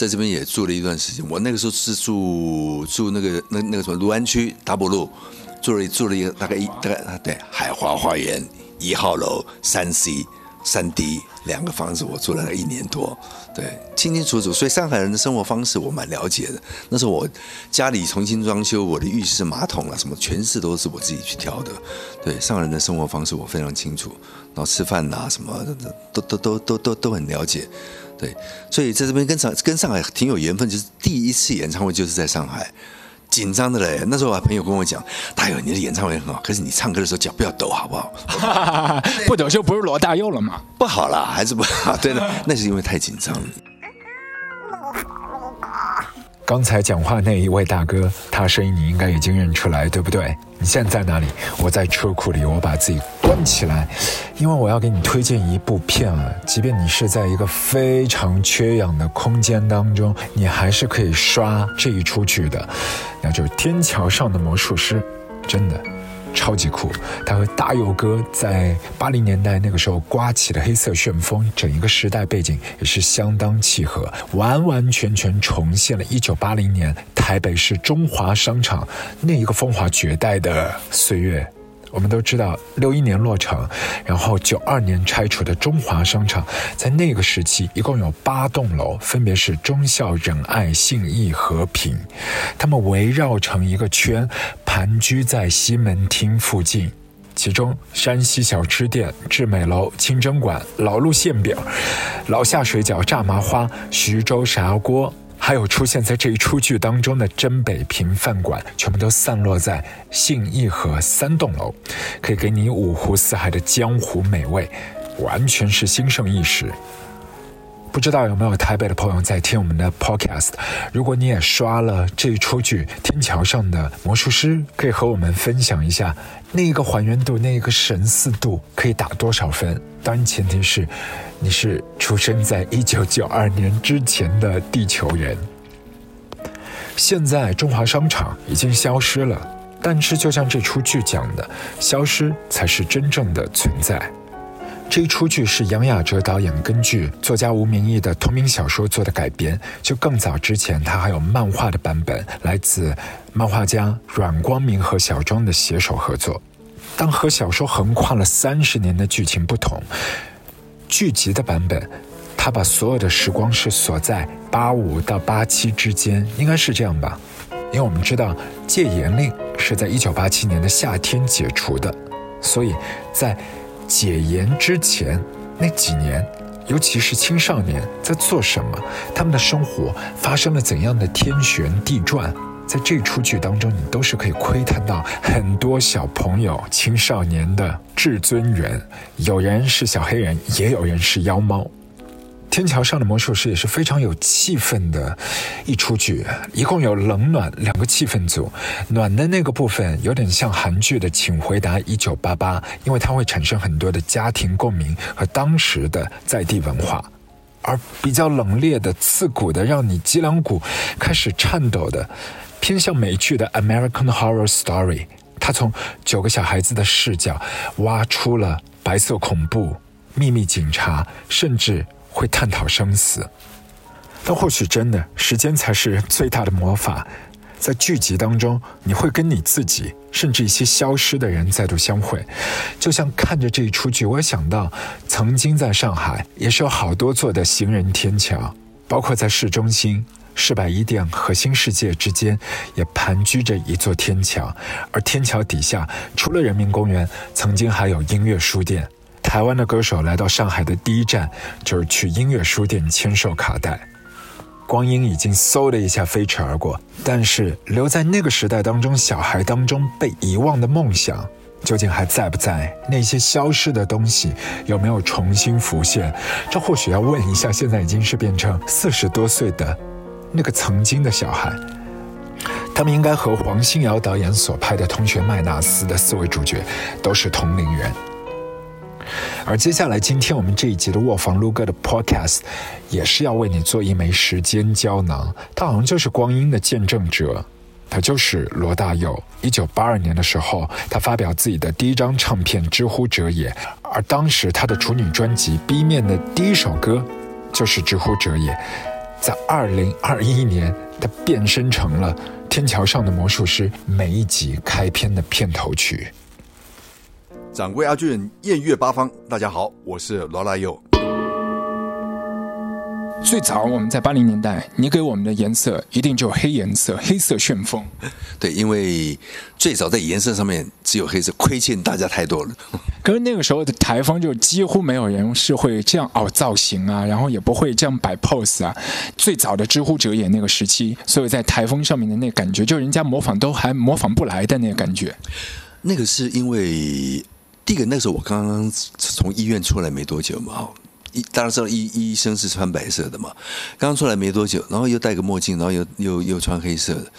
在这边也住了一段时间。我那个时候是住住那个那那个什么卢湾区达博路，住了住了一个大概一大概对海华花园一号楼三 C 三 D 两个房子，我住了一年多，对，清清楚楚。所以上海人的生活方式我蛮了解的。那时候我家里重新装修，我的浴室马桶啊什么全是都是我自己去挑的。对，上海人的生活方式我非常清楚，然后吃饭呐什么都都都都都都很了解。对，所以在这边跟上跟上海挺有缘分，就是第一次演唱会就是在上海，紧张的嘞。那时候我，朋友跟我讲，大佑你的演唱会很好，可是你唱歌的时候脚不要抖，好不好？不抖就不是罗大佑了吗？不好啦，还是不好。对的，那是因为太紧张了。刚才讲话那一位大哥，他声音你应该已经认出来，对不对？你现在在哪里？我在车库里，我把自己关起来，因为我要给你推荐一部片啊。即便你是在一个非常缺氧的空间当中，你还是可以刷这一出剧的，那就是《天桥上的魔术师》，真的。超级酷，他和大佑哥在八零年代那个时候刮起的黑色旋风，整一个时代背景也是相当契合，完完全全重现了一九八零年台北市中华商场那一个风华绝代的岁月。我们都知道，六一年落成，然后九二年拆除的中华商场，在那个时期一共有八栋楼，分别是忠孝仁爱信义和平，他们围绕成一个圈，盘踞在西门町附近。其中，山西小吃店、致美楼、清真馆、老路馅饼、老夏水饺、炸麻花、徐州砂锅。还有出现在这一出剧当中的真北平饭馆，全部都散落在信义和三栋楼，可以给你五湖四海的江湖美味，完全是兴盛一时。不知道有没有台北的朋友在听我们的 podcast？如果你也刷了这一出剧《天桥上的魔术师》，可以和我们分享一下那一个还原度、那一个神似度可以打多少分？当然前提是你是出生在一九九二年之前的地球人。现在中华商场已经消失了，但是就像这出剧讲的，消失才是真正的存在。这一出剧是杨雅哲导演根据作家吴明义的同名小说做的改编。就更早之前，他还有漫画的版本，来自漫画家阮光明和小庄的携手合作。但和小说横跨了三十年的剧情不同，剧集的版本，他把所有的时光是锁在八五到八七之间，应该是这样吧？因为我们知道戒严令是在一九八七年的夏天解除的，所以在。解严之前那几年，尤其是青少年在做什么，他们的生活发生了怎样的天旋地转，在这出剧当中，你都是可以窥探到很多小朋友、青少年的至尊人。有人是小黑人，也有人是妖猫。天桥上的魔术师也是非常有气氛的一出剧，一共有冷暖两个气氛组。暖的那个部分有点像韩剧的《请回答一九八八》，因为它会产生很多的家庭共鸣和当时的在地文化；而比较冷冽的、刺骨的，让你脊梁骨开始颤抖的，偏向美剧的《American Horror Story》，它从九个小孩子的视角挖出了白色恐怖、秘密警察，甚至。会探讨生死，但或许真的时间才是最大的魔法。在剧集当中，你会跟你自己，甚至一些消失的人再度相会。就像看着这一出剧，我想到，曾经在上海也是有好多座的行人天桥，包括在市中心世百一店和新世界之间，也盘踞着一座天桥。而天桥底下，除了人民公园，曾经还有音乐书店。台湾的歌手来到上海的第一站，就是去音乐书店签售卡带。光阴已经嗖的一下飞驰而过，但是留在那个时代当中，小孩当中被遗忘的梦想，究竟还在不在？那些消失的东西有没有重新浮现？这或许要问一下，现在已经是变成四十多岁的那个曾经的小孩，他们应该和黄心瑶导演所拍的《同学麦纳斯》的四位主角都是同龄人。而接下来，今天我们这一集的卧房撸哥的 Podcast，也是要为你做一枚时间胶囊。它好像就是光阴的见证者，他就是罗大佑。一九八二年的时候，他发表自己的第一张唱片《知乎者也》，而当时他的处女专辑 B 面的第一首歌就是《知乎者也》。在二零二一年，他变身成了《天桥上的魔术师》每一集开篇的片头曲。掌柜阿俊，艳月八方，大家好，我是罗拉佑。最早我们在八零年代，你给我们的颜色一定就黑颜色，黑色旋风。对，因为最早在颜色上面只有黑色，亏欠大家太多了。可是那个时候的台风就几乎没有人是会这样凹造型啊，然后也不会这样摆 pose 啊。最早的知乎者也那个时期，所以在台风上面的那感觉，就人家模仿都还模仿不来的那个感觉。那个是因为第一个，那时候我刚刚从医院出来没多久嘛。医大家知道医医生是穿白色的嘛，刚出来没多久，然后又戴个墨镜，然后又又又穿黑色的，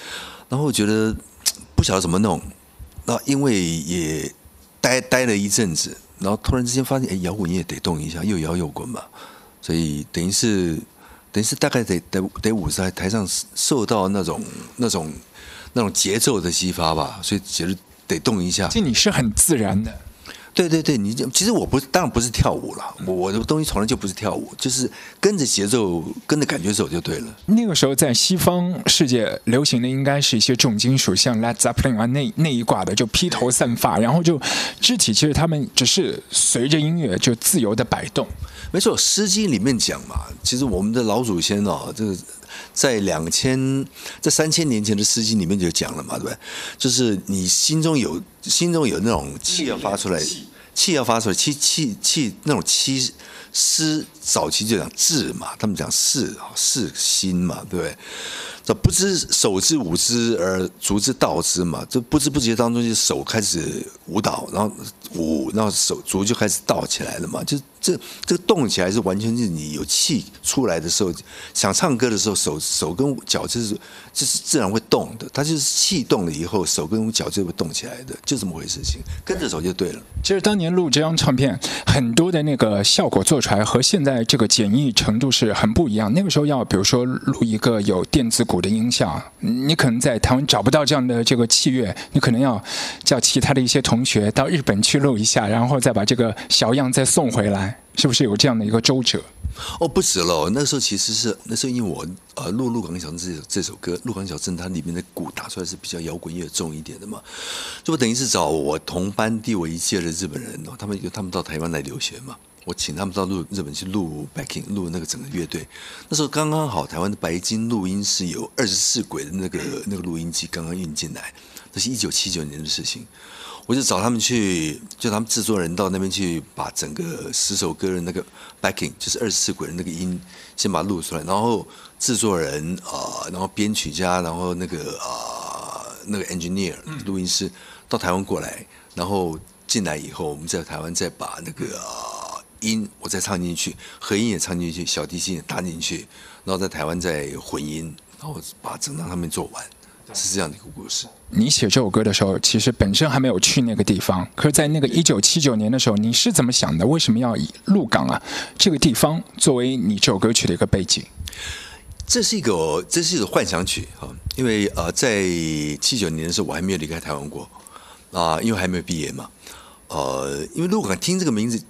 然后我觉得 不晓得怎么弄，那因为也待待了一阵子，然后突然之间发现，哎，摇滚乐得动一下，又摇又滚嘛，所以等于是等于是大概得得得舞在台上受到那种那种那种节奏的激发吧，所以觉得得动一下。这你是很自然的。对对对，你其实我不当然不是跳舞了，我我的东西从来就不是跳舞，就是跟着节奏、跟着感觉走就对了。那个时候在西方世界流行的应该是一些重金属，像 Led Zeppelin 啊那那一挂的，就披头散发，然后就肢体其实他们只是随着音乐就自由的摆动。没错，《诗经》里面讲嘛，其实我们的老祖先哦，这个在两千在三千年前的《诗经》里面就讲了嘛，对不对？就是你心中有心中有那种气要发出来。气要发出来，气气气那种气，诗早期就讲志嘛，他们讲事啊，事心嘛，对不对？这不知手之舞之而足之蹈之嘛，这不知不觉当中就手开始舞蹈，然后舞，然后手足就开始蹈起来了嘛，就这这个动起来是完全是你有气出来的时候，想唱歌的时候，手手跟脚就是就是自然会动的，它就是气动了以后，手跟脚就会动起来的，就这么回事情，跟着走就对了。其实当年录这张唱片，很多的那个效果做出来和现在这个简易程度是很不一样。那个时候要比如说录一个有电子鼓的音效，你可能在台湾找不到这样的这个器乐，你可能要叫其他的一些同学到日本去录一下，然后再把这个小样再送回来。是不是有这样的一个周折？哦，不止了。那时候其实是那时候，因为我呃录《鹿港小镇》这这首歌，《鹿港小镇》它里面的鼓打出来是比较摇滚乐重一点的嘛，就等于是找我同班第我一届的日本人哦，他们他们到台湾来留学嘛，我请他们到录日本去录 backing 录那个整个乐队。那时候刚刚好，台湾的白金录音室有二十四轨的那个那个录音机刚刚运进来，那是一九七九年的事情。我就找他们去，就他们制作人到那边去，把整个十首歌的那个 backing，就是二十四轨的那个音，先把它录出来。然后制作人啊，然后编曲家，然后那个啊，那个 engineer 录音师到台湾过来，然后进来以后，我们在台湾再把那个音我再唱进去，和音也唱进去，小提琴也搭进去，然后在台湾再混音，然后把整张唱片做完。是这样的一个故事。你写这首歌的时候，其实本身还没有去那个地方。可是，在那个一九七九年的时候，你是怎么想的？为什么要以鹿港啊这个地方作为你这首歌曲的一个背景？这是一个，这是一个幻想曲啊。因为呃，在七九年的时候，我还没有离开台湾过啊，因为还没有毕业嘛。呃，因为鹿港听这个名字，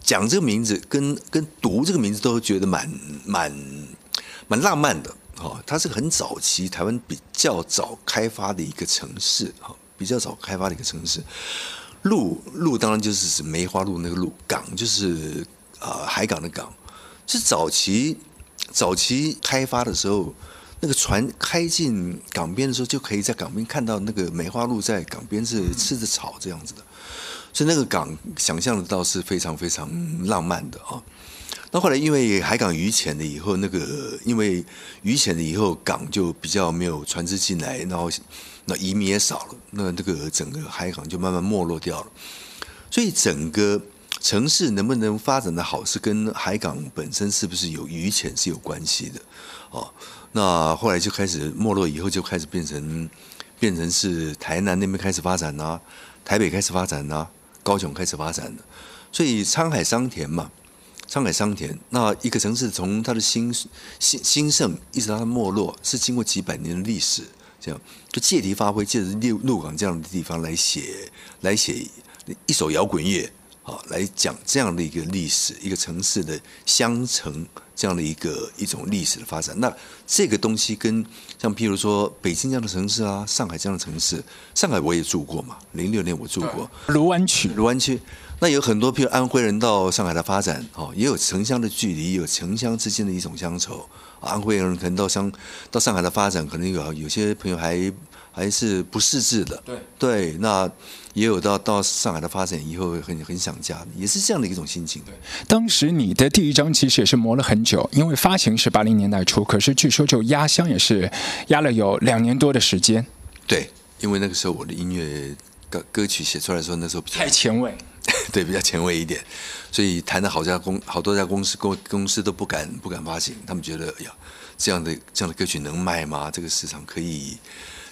讲这个名字，跟跟读这个名字，都觉得蛮蛮蛮浪漫的。哦，它是很早期台湾比较早开发的一个城市，哈，比较早开发的一个城市。路路当然就是指梅花鹿那个路，港就是啊海港的港。是早期早期开发的时候，那个船开进港边的时候，就可以在港边看到那个梅花鹿在港边是吃着草这样子的，所以那个港想象得到是非常非常浪漫的啊。那后来因为海港渔浅了以后，那个因为渔浅了以后，港就比较没有船只进来，然后那移民也少了，那这个整个海港就慢慢没落掉了。所以整个城市能不能发展的好，是跟海港本身是不是有渔浅是有关系的。哦，那后来就开始没落以后，就开始变成变成是台南那边开始发展呐，台北开始发展呐，高雄开始发展的。所以沧海桑田嘛。沧海桑田，那一个城市从它的兴兴兴盛一直到它没落，是经过几百年的历史。这样就借题发挥，借着六鹿港这样的地方来写来写一首摇滚乐，啊，来讲这样的一个历史，一个城市的乡城这样的一个一种历史的发展。那这个东西跟像譬如说北京这样的城市啊，上海这样的城市，上海我也住过嘛，零六年我住过卢湾区，卢湾区。那有很多，譬如安徽人到上海的发展，哦，也有城乡的距离，有城乡之间的一种乡愁。安徽人可能到乡到上海的发展，可能有有些朋友还还是不识字的，对对，那也有到到上海的发展以后很很想家，也是这样的一种心情。对当时你的第一张其实也是磨了很久，因为发行是八零年代初，可是据说就压箱也是压了有两年多的时间。对，因为那个时候我的音乐歌歌曲写出来的时候，那时候比较太前卫。对，比较前卫一点，所以谈的好家公好多家公司公公司都不敢不敢发行，他们觉得哎呀，这样的这样的歌曲能卖吗？这个市场可以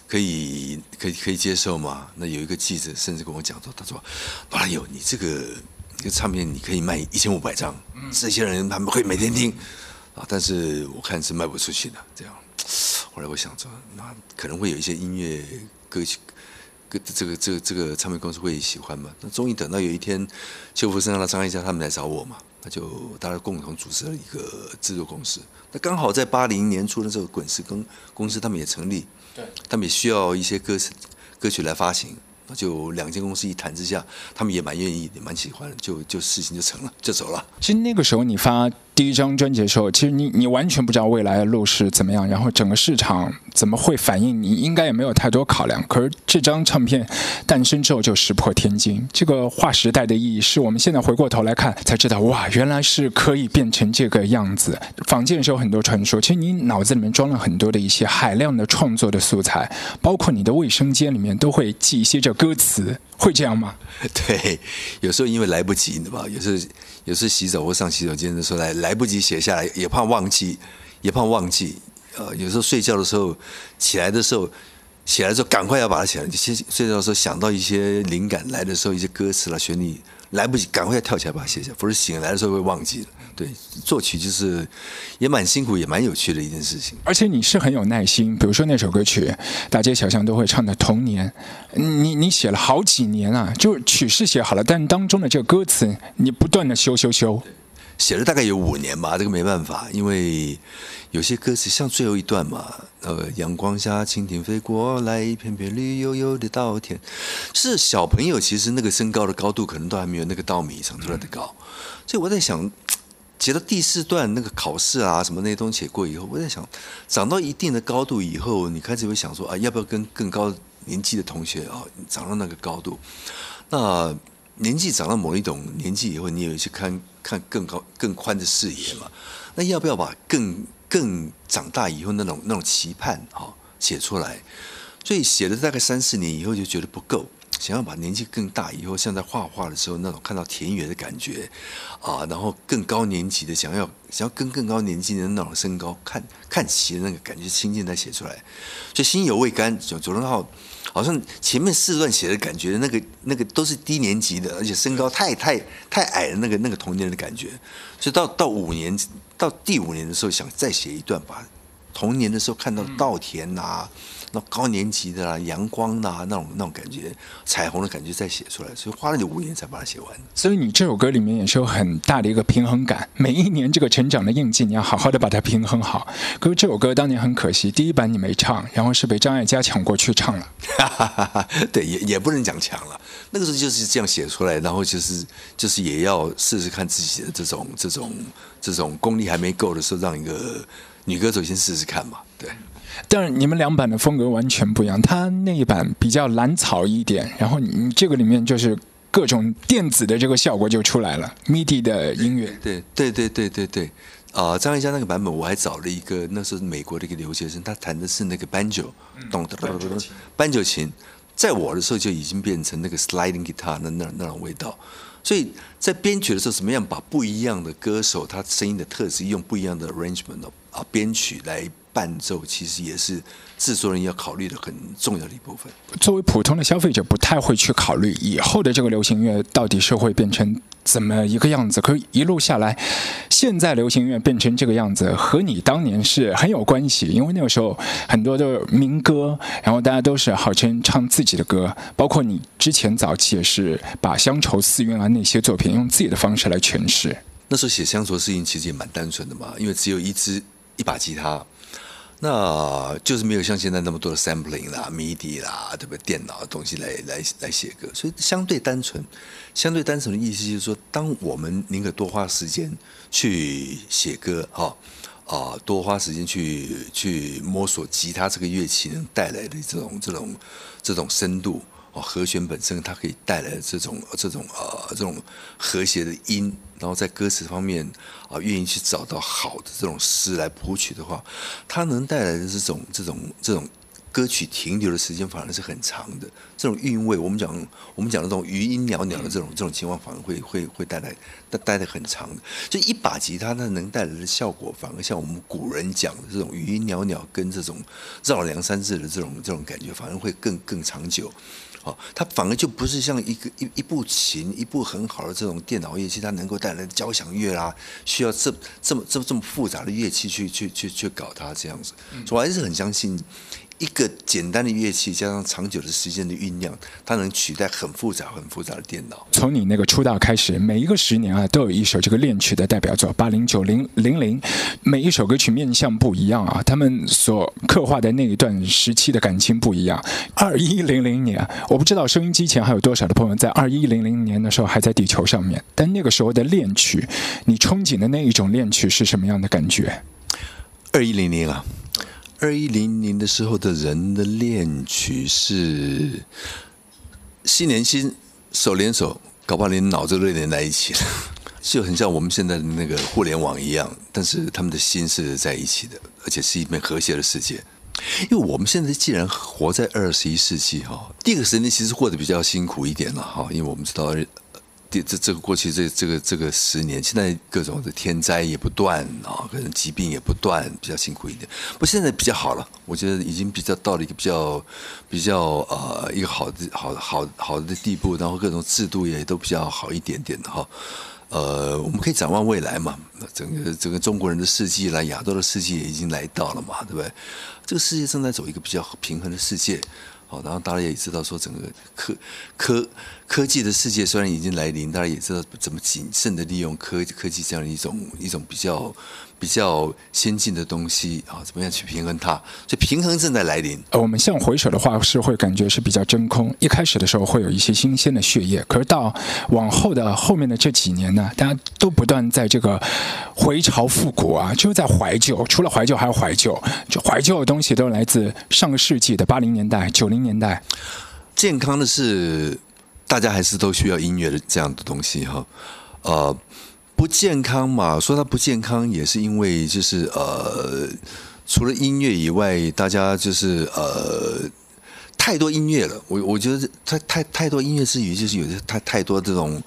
可以可以可以接受吗？那有一个记者甚至跟我讲说，他说：“哎呦，你这个这个唱片你可以卖一千五百张，这些人他们会每天听啊，但是我看是卖不出去的。”这样，后来我想着，那可能会有一些音乐歌曲。这个这个这个唱片公司会喜欢嘛？那终于等到有一天，邱福生、他张艾嘉他们来找我嘛，那就大家共同组织了一个制作公司。那刚好在八零年初的时候，滚石公公司他们也成立，对，他们也需要一些歌歌曲来发行。那就两间公司一谈之下，他们也蛮愿意，也蛮喜欢，就就事情就成了，就走了。其实那个时候你发第一张专辑的时候，其实你你完全不知道未来的路是怎么样，然后整个市场怎么会反应，你应该也没有太多考量。可是这张唱片诞生之后就石破天惊，这个划时代的意义是我们现在回过头来看才知道，哇，原来是可以变成这个样子。坊间的时候很多传说，其实你脑子里面装了很多的一些海量的创作的素材，包括你的卫生间里面都会记一些这。歌词会这样吗？对，有时候因为来不及，对吧？有时候有时候洗澡或上洗手间的时候来来不及写下来，也怕忘记，也怕忘记。呃，有时候睡觉的时候起来的时候，起来的时候赶快要把它写完。先睡觉的时候想到一些灵感来的时候，一些歌词啦、旋律。来不及，赶快要跳起来把它写下，不是醒来的时候会忘记的。对，作曲就是也蛮辛苦，也蛮有趣的一件事情。而且你是很有耐心，比如说那首歌曲，大街小巷都会唱的《童年》，你你写了好几年啊，就曲是写好了，但当中的这个歌词你不断的修修修。写了大概有五年吧，这个没办法，因为有些歌词像最后一段嘛，呃，阳光下蜻蜓飞过来，一片片绿油油的稻田。是小朋友其实那个身高的高度可能都还没有那个稻米长出来的高，所以我在想，写到第四段那个考试啊什么那些东西写过以后，我在想，长到一定的高度以后，你开始会想说啊，要不要跟更高年纪的同学啊，长到那个高度？那年纪长到某一种年纪以后，你有去看。看更高、更宽的视野嘛？那要不要把更更长大以后那种那种期盼哈写出来？所以写了大概三四年以后就觉得不够，想要把年纪更大以后，像在画画的时候那种看到田园的感觉啊，然后更高年级的想要想要跟更高年纪的那种身高看看齐的那个感觉，心境再写出来，所以心有未甘，左左宗浩。好像前面四段写的感觉，那个那个都是低年级的，而且身高太太太矮的那个那个童年的感觉，所以到到五年到第五年的时候，想再写一段，把童年的时候看到稻田呐。那高年级的啦，阳光呐，那种那种感觉，彩虹的感觉再写出来，所以花了你五年才把它写完。所以你这首歌里面也是有很大的一个平衡感，每一年这个成长的印记，你要好好的把它平衡好。可是这首歌当年很可惜，第一版你没唱，然后是被张艾嘉抢过去唱了。对，也也不能讲抢了，那个时候就是这样写出来，然后就是就是也要试试看自己的这种这种这种功力还没够的时候，让一个女歌手先试试看嘛，对。但是你们两版的风格完全不一样，他那一版比较蓝草一点，然后你这个里面就是各种电子的这个效果就出来了，MIDI 的音乐。对对对对对对，啊，张艾嘉那个版本我还找了一个，那是美国的一个留学生，他弹的是那个 banjo，咚咚咚咚咚，banjo 琴，在我的时候就已经变成那个 sliding guitar 那那那种味道，所以在编曲的时候，怎么样把不一样的歌手他声音的特质用不一样的 arrangement 啊编曲来。伴奏其实也是制作人要考虑的很重要的一部分。作为普通的消费者，不太会去考虑以后的这个流行乐到底是会变成怎么一个样子。可一路下来，现在流行音乐变成这个样子，和你当年是很有关系。因为那个时候很多的民歌，然后大家都是号称唱自己的歌，包括你之前早期也是把乡愁四韵啊那些作品用自己的方式来诠释。那时候写乡愁的事情其实也蛮单纯的嘛，因为只有一支一把吉他。那就是没有像现在那么多的 sampling 啦、MIDI 啦，对不对？电脑的东西来来来写歌，所以相对单纯。相对单纯的意思就是说，当我们宁可多花时间去写歌，哈啊，多花时间去去摸索吉他这个乐器能带来的这种这种这种深度。哦，和弦本身它可以带来这种这种呃这种和谐的音，然后在歌词方面啊，愿意去找到好的这种诗来谱曲的话，它能带来的这种这种这种歌曲停留的时间反而是很长的。这种韵味，我们讲我们讲的这种余音袅袅的这种这种情况，反而会会会带来带带的很长的。就一把吉他，它能带来的效果，反而像我们古人讲的这种余音袅袅跟这种绕梁三日的这种这种感觉，反而会更更长久。哦，它反而就不是像一个一一部琴，一部很好的这种电脑乐器，它能够带来交响乐啦，需要这这么这么这么复杂的乐器去去去去搞它这样子，我还是很相信。一个简单的乐器加上长久的时间的酝酿，它能取代很复杂、很复杂的电脑。从你那个出道开始，每一个十年啊，都有一首这个恋曲的代表作，八零、九零、零零，每一首歌曲面向不一样啊，他们所刻画的那一段时期的感情不一样。二一零零年，我不知道收音机前还有多少的朋友在二一零零年的时候还在地球上面，但那个时候的恋曲，你憧憬的那一种恋曲是什么样的感觉？二一零零啊。二一零零的时候的人的恋曲是心连心手连手，搞不好连脑子都连在一起了，就很像我们现在的那个互联网一样，但是他们的心是在一起的，而且是一片和谐的世界。因为我们现在既然活在二十一世纪哈，第一个十年其实过得比较辛苦一点了哈，因为我们知道。这这个过去这这个这个十年，现在各种的天灾也不断啊，各种疾病也不断，比较辛苦一点。不，现在比较好了，我觉得已经比较到了一个比较比较呃一个好的好好好的地步，然后各种制度也都比较好一点点的哈。呃，我们可以展望未来嘛，整个整个中国人的世纪来，亚洲的世纪也已经来到了嘛，对不对？这个世界正在走一个比较平衡的世界。好，然后大家也知道说，整个科科科技的世界虽然已经来临，大家也知道怎么谨慎的利用科科技这样一种一种比较。比较先进的东西啊，怎么样去平衡它？所以平衡正在来临。呃，我们像回首的话，是会感觉是比较真空。一开始的时候会有一些新鲜的血液，可是到往后的后面的这几年呢，大家都不断在这个回潮复古啊，就是在怀旧。除了怀旧，还有怀旧，就怀旧的东西都来自上个世纪的八零年代、九零年代。健康的是，大家还是都需要音乐的这样的东西哈，呃。不健康嘛？说它不健康，也是因为就是呃，除了音乐以外，大家就是呃，太多音乐了。我我觉得太太太多音乐之余，就是有些太太多这种。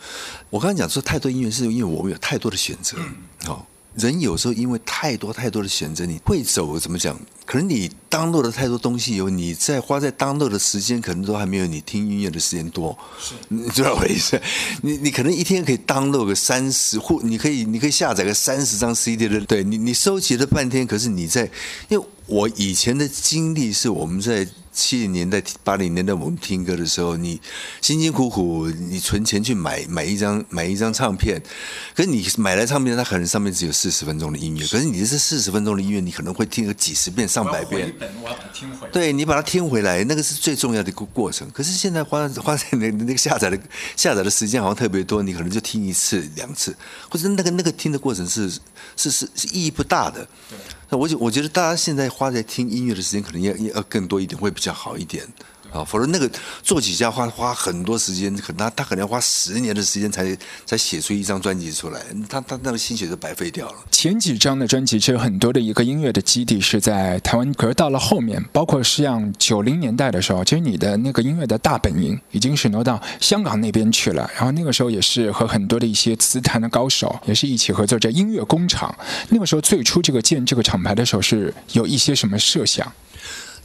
我刚才讲说太多音乐，是因为我们有太多的选择，好。人有时候因为太多太多的选择，你会走怎么讲？可能你当落的太多东西，有你在花在当落的时间，可能都还没有你听音乐的时间多。是，你知道我意思？你你可能一天可以当落个三十，或你可以你可以下载个三十张 CD 的。对你你收集了半天，可是你在，因为我以前的经历是我们在。七零年代、八零年代，我们听歌的时候，你辛辛苦苦，你存钱去买买一张买一张唱片，可是你买来唱片，它可能上面只有四十分钟的音乐，可是你这四十分钟的音乐，你可能会听个几十遍、上百遍。对你把它听回来，那个是最重要的一个过程。可是现在花 花在那那个下载的下载的时间好像特别多，你可能就听一次两次，或者那个那个听的过程是是是是意义不大的。那我觉我觉得大家现在花在听音乐的时间可能要要更多一点，会比较好一点。啊。否则那个作曲家花花很多时间，可能他他可能要花十年的时间才才写出一张专辑出来，他他那个心血都白费掉了。前几张的专辑其实很多的一个音乐的基地是在台湾，可是到了后面，包括像九零年代的时候，其实你的那个音乐的大本营已经是挪到香港那边去了。然后那个时候也是和很多的一些词坛的高手也是一起合作这音乐工厂。那个时候最初这个建这个厂牌的时候是有一些什么设想？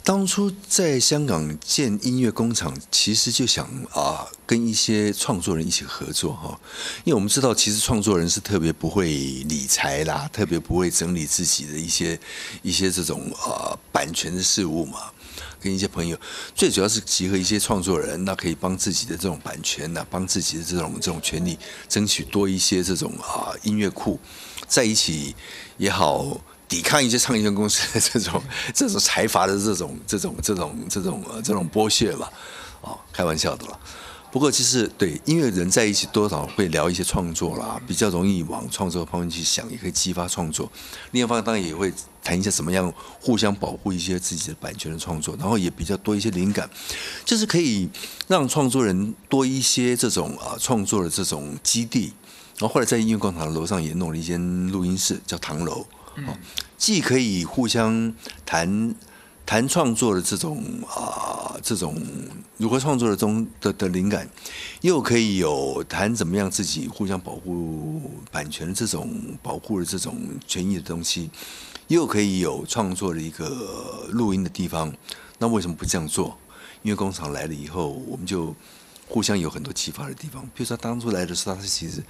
当初在香港建音乐工厂，其实就想啊，跟一些创作人一起合作哈，因为我们知道，其实创作人是特别不会理财啦，特别不会整理自己的一些一些这种啊版权的事物嘛。跟一些朋友，最主要是集合一些创作人，那可以帮自己的这种版权呐，帮自己的这种这种权利，争取多一些这种啊音乐库，在一起也好。抵抗一些唱片公司的 这种、这种财阀的这种、这种、这种、这种、这种剥削嘛，哦，开玩笑的了。不过其实对音乐人在一起，多少会聊一些创作啦，比较容易往创作方面去想，也可以激发创作。另一方面当然也会谈一些怎么样互相保护一些自己的版权的创作，然后也比较多一些灵感，就是可以让创作人多一些这种啊创作的这种基地。然后后来在音乐广场的楼上也弄了一间录音室，叫唐楼。既可以互相谈谈创作的这种啊，这种如何创作的中的的灵感，又可以有谈怎么样自己互相保护版权的这种保护的这种权益的东西，又可以有创作的一个录音的地方。那为什么不这样做？因为工厂来了以后，我们就互相有很多启发的地方。比如说当初来的时候，他其实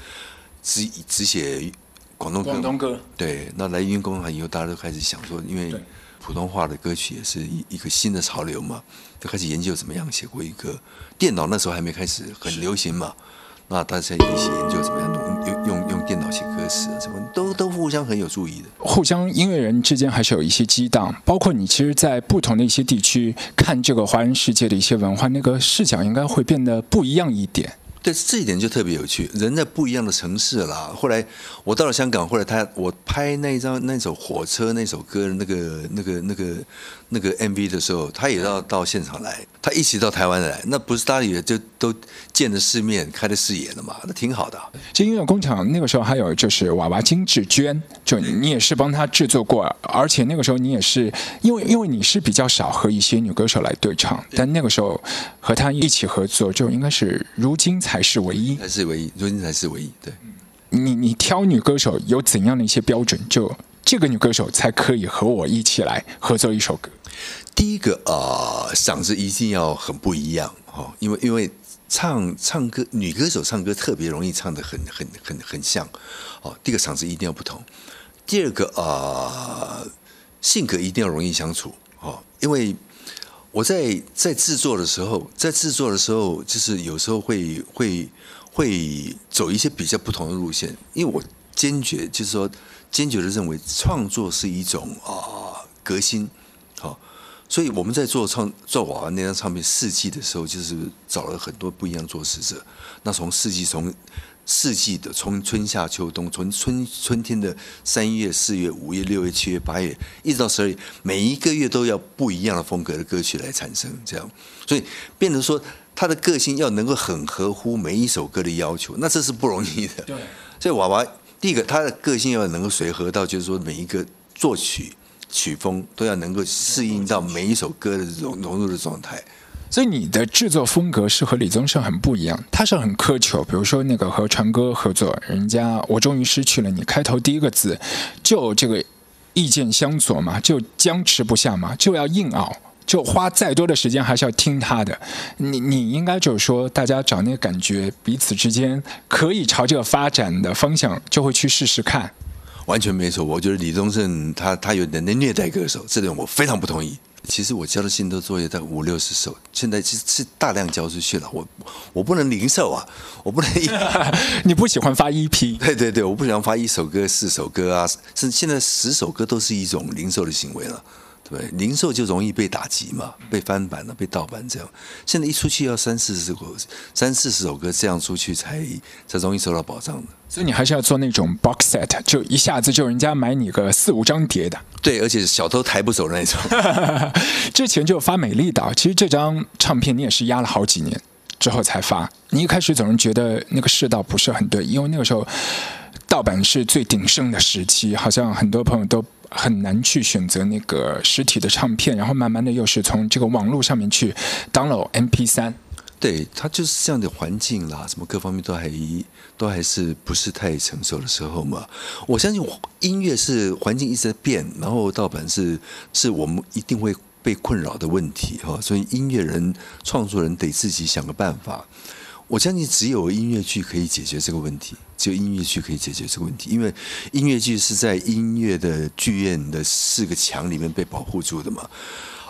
只只写。广东歌，广东歌，对，那来音乐工厂以后，大家都开始想说，因为普通话的歌曲也是一一个新的潮流嘛，就开始研究怎么样写过一个电脑那时候还没开始很流行嘛，那大家一起研究怎么样用用用电脑写歌词啊，什么都都互相很有注意的，互相音乐人之间还是有一些激荡，包括你其实，在不同的一些地区看这个华人世界的一些文化，那个视角应该会变得不一样一点。对这一点就特别有趣，人在不一样的城市啦。后来我到了香港，后来他我拍那张那首火车那首歌的那个那个那个那个 MV 的时候，他也要到现场来，他一起到台湾来，那不是大家也就都见了世面，开了视野了嘛？那挺好的。这音乐工厂那个时候还有就是娃娃金志娟，就你也是帮他制作过，而且那个时候你也是因为因为你是比较少和一些女歌手来对唱，但那个时候和他一起合作，就应该是如今才。才是唯一，才是唯一，如今才是唯一。对，你你挑女歌手有怎样的一些标准？就这个女歌手才可以和我一起来合作一首歌。第一个啊，嗓子一定要很不一样哈，因为因为唱唱歌，女歌手唱歌特别容易唱的很很很很像。哦，第一个嗓子一定要不同。第二个啊，性格一定要容易相处。哦，因为。我在在制作的时候，在制作的时候，就是有时候会会会走一些比较不同的路线，因为我坚决就是说坚决的认为创作是一种啊革新，所以我们在做唱做娃娃那张唱片《四季》的时候，就是找了很多不一样作词者，那从四季从。四季的，从春夏秋冬，从春春天的三月、四月、五月、六月、七月、八月，一直到十二月，每一个月都要不一样的风格的歌曲来产生，这样，所以变成说，他的个性要能够很合乎每一首歌的要求，那这是不容易的。对，所以娃娃第一个，他的个性要能够随和到，就是说每一个作曲曲风都要能够适应到每一首歌的这种融入的状态。所以你的制作风格是和李宗盛很不一样，他是很苛求，比如说那个和传哥合作，人家我终于失去了你，开头第一个字就这个意见相左嘛，就僵持不下嘛，就要硬熬，就花再多的时间还是要听他的。你你应该就是说，大家找那个感觉，彼此之间可以朝这个发展的方向，就会去试试看。完全没错，我觉得李宗盛他他有点虐待歌手，这点我非常不同意。其实我交的信都作业在五六十首，现在其实是大量交出去了。我我不能零售啊，我不能。你不喜欢发一批？对对对，我不喜欢发一首歌、四首歌啊，甚至现在十首歌都是一种零售的行为了。对，零售就容易被打击嘛，被翻版了，被盗版这样。现在一出去要三四十首，三四十首歌这样出去才才容易受到保障的。所以你还是要做那种 box set，就一下子就人家买你个四五张碟的。对，而且小偷抬不走那种。之前就发美丽岛，其实这张唱片你也是压了好几年之后才发。你一开始总是觉得那个世道不是很对，因为那个时候盗版是最鼎盛的时期，好像很多朋友都。很难去选择那个实体的唱片，然后慢慢的又是从这个网络上面去 download MP 三。对，它就是这样的环境啦，什么各方面都还都还是不是太成熟的时候嘛。我相信音乐是环境一直在变，然后盗版是是我们一定会被困扰的问题哈，所以音乐人、创作人得自己想个办法。我相信只有音乐剧可以解决这个问题，只有音乐剧可以解决这个问题，因为音乐剧是在音乐的剧院的四个墙里面被保护住的嘛。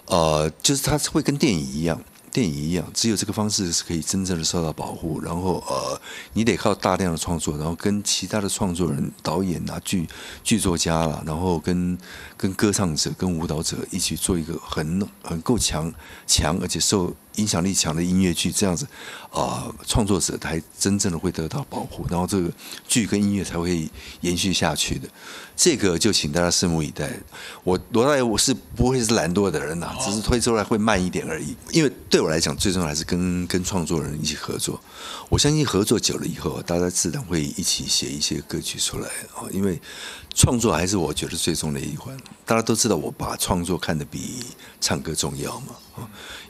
呃，就是它会跟电影一样。电影一样，只有这个方式是可以真正的受到保护。然后，呃，你得靠大量的创作，然后跟其他的创作人、导演啊、剧剧作家啦，然后跟跟歌唱者、跟舞蹈者一起做一个很很够强强，而且受。影响力强的音乐剧，这样子，啊，创作者才真正的会得到保护，然后这个剧跟音乐才会延续下去的。这个就请大家拭目以待。我罗大爷我是不会是懒惰的人呐，只是推出来会慢一点而已。因为对我来讲，最重要还是跟跟创作人一起合作。我相信合作久了以后，大家自然会一起写一些歌曲出来啊。因为创作还是我觉得最重要的一环。大家都知道，我把创作看得比唱歌重要嘛啊。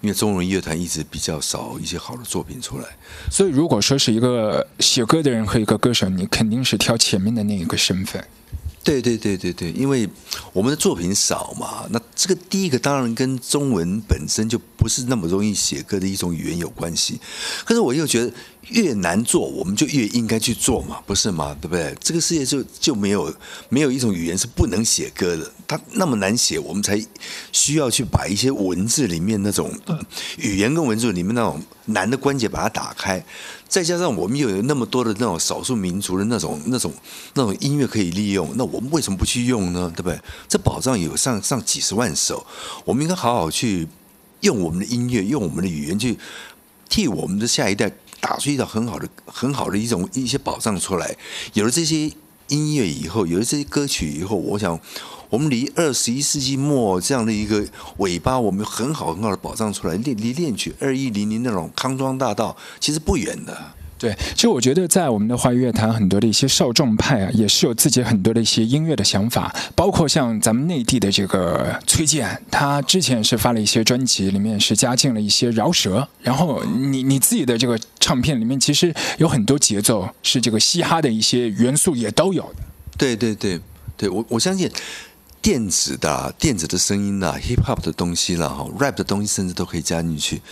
因为中文乐坛一直比较少一些好的作品出来，所以如果说是一个写歌的人和一个歌手，你肯定是挑前面的那一个身份。对对对对对，因为我们的作品少嘛，那这个第一个当然跟中文本身就不是那么容易写歌的一种语言有关系，可是我又觉得。越难做，我们就越应该去做嘛，不是吗？对不对？这个世界就就没有没有一种语言是不能写歌的，它那么难写，我们才需要去把一些文字里面那种语言跟文字里面那种难的关节把它打开，再加上我们又有那么多的那种少数民族的那种那种那种音乐可以利用，那我们为什么不去用呢？对不对？这宝藏有上上几十万首，我们应该好好去用我们的音乐，用我们的语言去替我们的下一代。打出一道很好的、很好的一种一些保障出来。有了这些音乐以后，有了这些歌曲以后，我想，我们离二十一世纪末这样的一个尾巴，我们很好很好的保障出来，离离恋曲二一零零那种康庄大道，其实不远的。对，其实我觉得在我们的华语乐坛，很多的一些少壮派啊，也是有自己很多的一些音乐的想法。包括像咱们内地的这个崔健，他之前是发了一些专辑，里面是加进了一些饶舌。然后你你自己的这个唱片里面，其实有很多节奏是这个嘻哈的一些元素也都有。对对对对，我我相信电子的电子的声音呐，hip hop 的东西啦哈，rap 的东西甚至都可以加进去。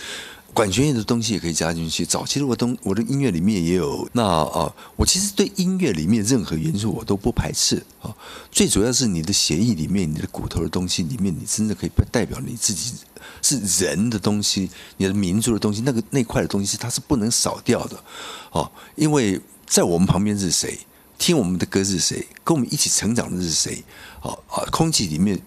管弦乐的东西也可以加进去。早期的我东我的音乐里面也有。那啊，我其实对音乐里面任何元素我都不排斥啊。最主要是你的协议里面，你的骨头的东西里面，你真的可以代表你自己是人的东西，你的民族的东西，那个那块的东西它是不能少掉的哦。因为在我们旁边是谁，听我们的歌是谁，跟我们一起成长的是谁？啊啊，空气里面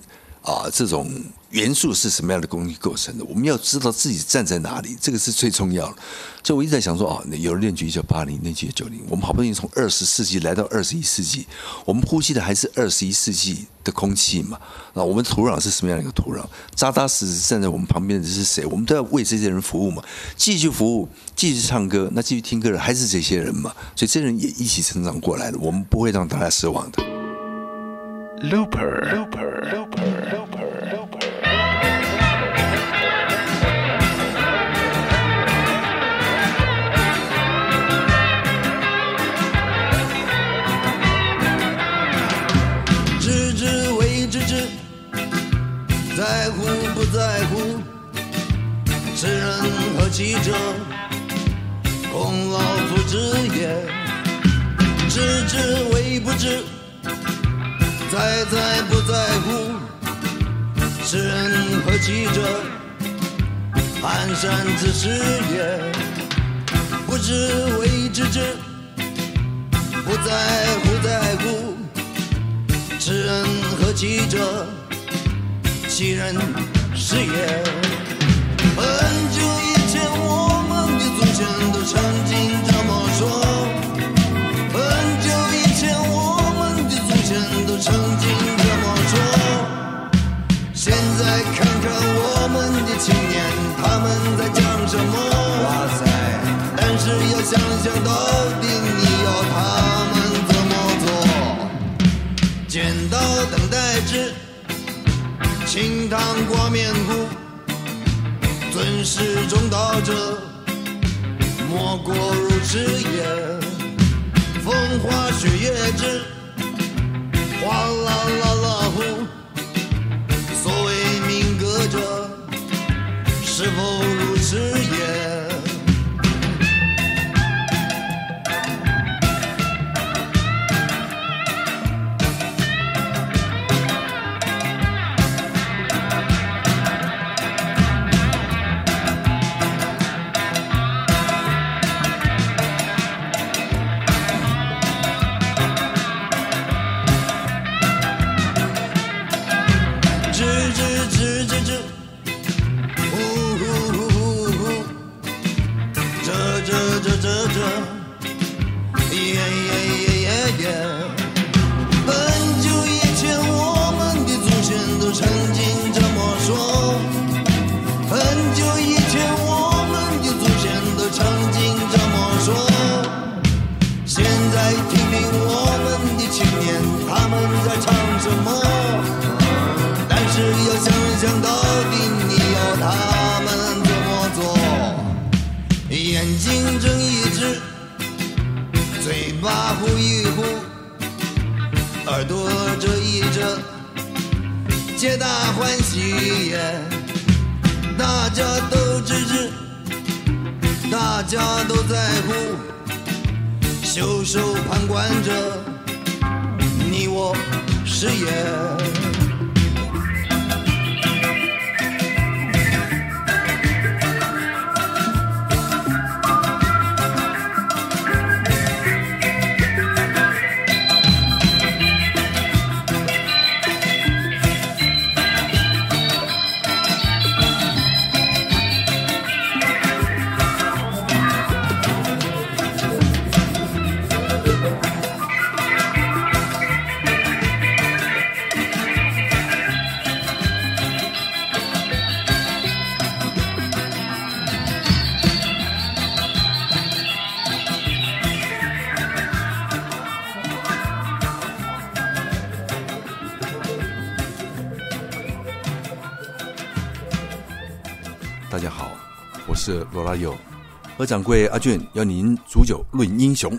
啊这种。元素是什么样的东西构成的？我们要知道自己站在哪里，这个是最重要的。所以我一直在想说，哦，有人练曲一九八零，练曲九零，我们好不容易从二十世纪来到二十一世纪，我们呼吸的还是二十一世纪的空气嘛？那我们土壤是什么样的一个土壤？扎扎实实站在我们旁边的是谁？我们都要为这些人服务嘛？继续服务，继续唱歌，那继续听歌的还是这些人嘛？所以这些人也一起成长过来的，我们不会让大家失望的。Looper，Looper，Looper。其者，功劳复之也。知之为不知，在在不在乎，是人何其者，蹒跚之事也。不知为知之，不在乎在乎，是人何其者。欺人是也。祖先都曾经这么说。很久以前，我们的祖先都曾经这么说。现在看看我们的青年，他们在讲什么？哇塞！但是要想想到底你要他们怎么做？剪刀等待之。清汤挂面糊，尊师重道者，莫过如此也风花雪月之哗啦啦啦呼所谓命格者是否如此也？Yeah. 掌柜阿俊要您煮酒论英雄。